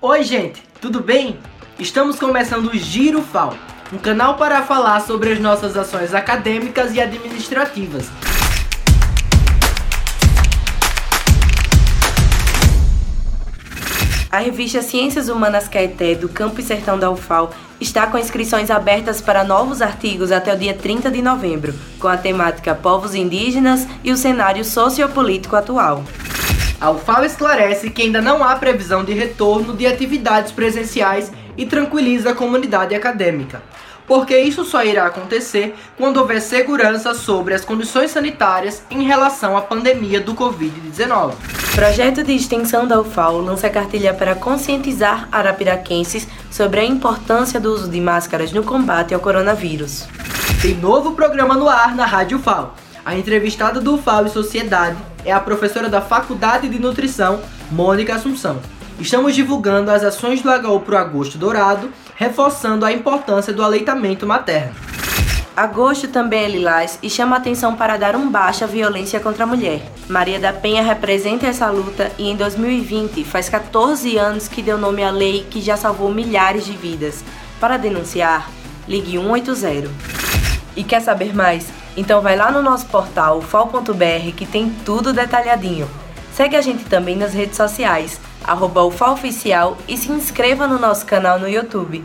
Oi, gente, tudo bem? Estamos começando o Giro FAO, um canal para falar sobre as nossas ações acadêmicas e administrativas. A revista Ciências Humanas Caeté, do Campo e Sertão da UFAL, está com inscrições abertas para novos artigos até o dia 30 de novembro, com a temática Povos Indígenas e o cenário sociopolítico atual. A UFAL esclarece que ainda não há previsão de retorno de atividades presenciais e tranquiliza a comunidade acadêmica porque isso só irá acontecer quando houver segurança sobre as condições sanitárias em relação à pandemia do Covid-19. Projeto de extensão da UFAO lança cartilha para conscientizar arapiraquenses sobre a importância do uso de máscaras no combate ao coronavírus. Tem novo programa no ar na Rádio UFAO. A entrevistada do UFAO e Sociedade é a professora da Faculdade de Nutrição, Mônica Assunção. Estamos divulgando as ações do HU para o Agosto Dourado, reforçando a importância do aleitamento materno. Agosto também é lilás e chama atenção para dar um baixo à violência contra a mulher. Maria da Penha representa essa luta e em 2020 faz 14 anos que deu nome à lei que já salvou milhares de vidas. Para denunciar, ligue 180. E quer saber mais? Então vai lá no nosso portal fal.br que tem tudo detalhadinho. Segue a gente também nas redes sociais, arroba UFAOficial e se inscreva no nosso canal no YouTube.